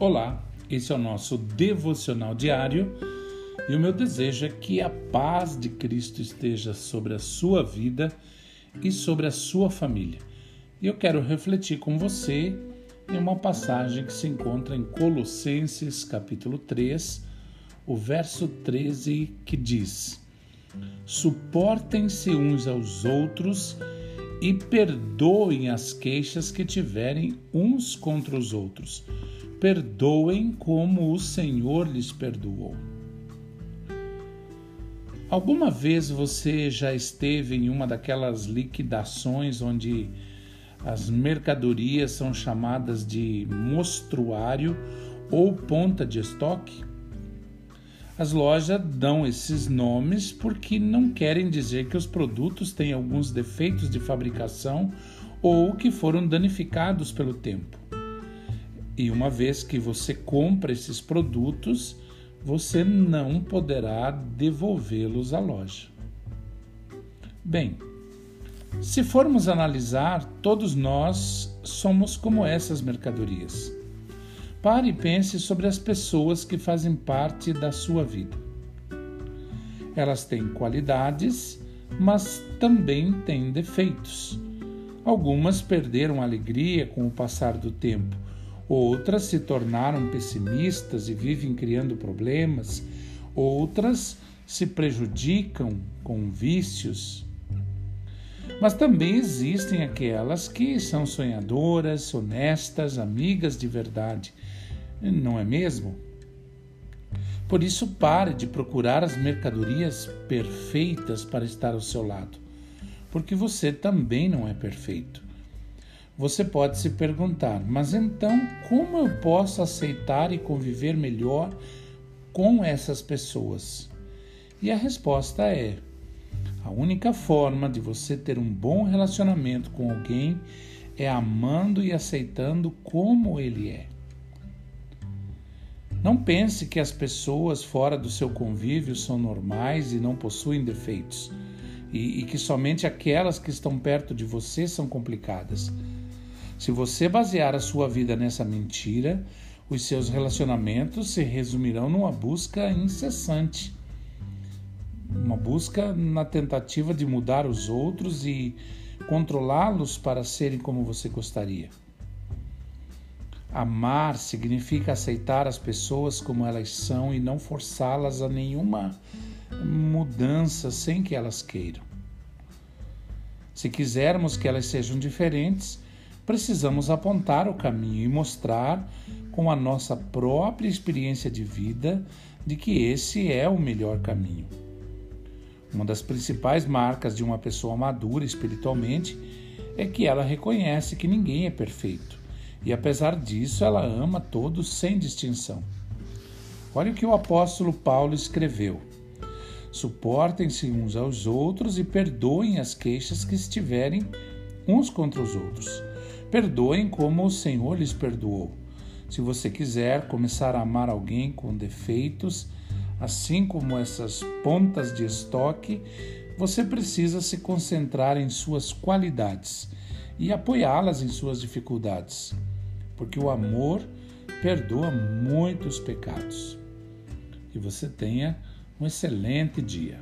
Olá, esse é o nosso devocional diário e o meu desejo é que a paz de Cristo esteja sobre a sua vida e sobre a sua família. E eu quero refletir com você em uma passagem que se encontra em Colossenses, capítulo 3, o verso 13, que diz: Suportem-se uns aos outros e perdoem as queixas que tiverem uns contra os outros perdoem como o Senhor lhes perdoou. Alguma vez você já esteve em uma daquelas liquidações onde as mercadorias são chamadas de mostruário ou ponta de estoque? As lojas dão esses nomes porque não querem dizer que os produtos têm alguns defeitos de fabricação ou que foram danificados pelo tempo. E uma vez que você compra esses produtos, você não poderá devolvê-los à loja. Bem, se formos analisar, todos nós somos como essas mercadorias. Pare e pense sobre as pessoas que fazem parte da sua vida. Elas têm qualidades, mas também têm defeitos. Algumas perderam a alegria com o passar do tempo outras se tornaram pessimistas e vivem criando problemas, outras se prejudicam com vícios. Mas também existem aquelas que são sonhadoras, honestas, amigas de verdade, não é mesmo? Por isso, pare de procurar as mercadorias perfeitas para estar ao seu lado, porque você também não é perfeito. Você pode se perguntar, mas então como eu posso aceitar e conviver melhor com essas pessoas? E a resposta é: a única forma de você ter um bom relacionamento com alguém é amando e aceitando como ele é. Não pense que as pessoas fora do seu convívio são normais e não possuem defeitos, e, e que somente aquelas que estão perto de você são complicadas. Se você basear a sua vida nessa mentira, os seus relacionamentos se resumirão numa busca incessante. Uma busca na tentativa de mudar os outros e controlá-los para serem como você gostaria. Amar significa aceitar as pessoas como elas são e não forçá-las a nenhuma mudança sem que elas queiram. Se quisermos que elas sejam diferentes, precisamos apontar o caminho e mostrar com a nossa própria experiência de vida de que esse é o melhor caminho. Uma das principais marcas de uma pessoa madura espiritualmente é que ela reconhece que ninguém é perfeito e, apesar disso, ela ama todos sem distinção. Olha o que o apóstolo Paulo escreveu: Suportem-se uns aos outros e perdoem as queixas que estiverem uns contra os outros. Perdoem como o Senhor lhes perdoou. Se você quiser começar a amar alguém com defeitos, assim como essas pontas de estoque, você precisa se concentrar em suas qualidades e apoiá-las em suas dificuldades, porque o amor perdoa muitos pecados. Que você tenha um excelente dia.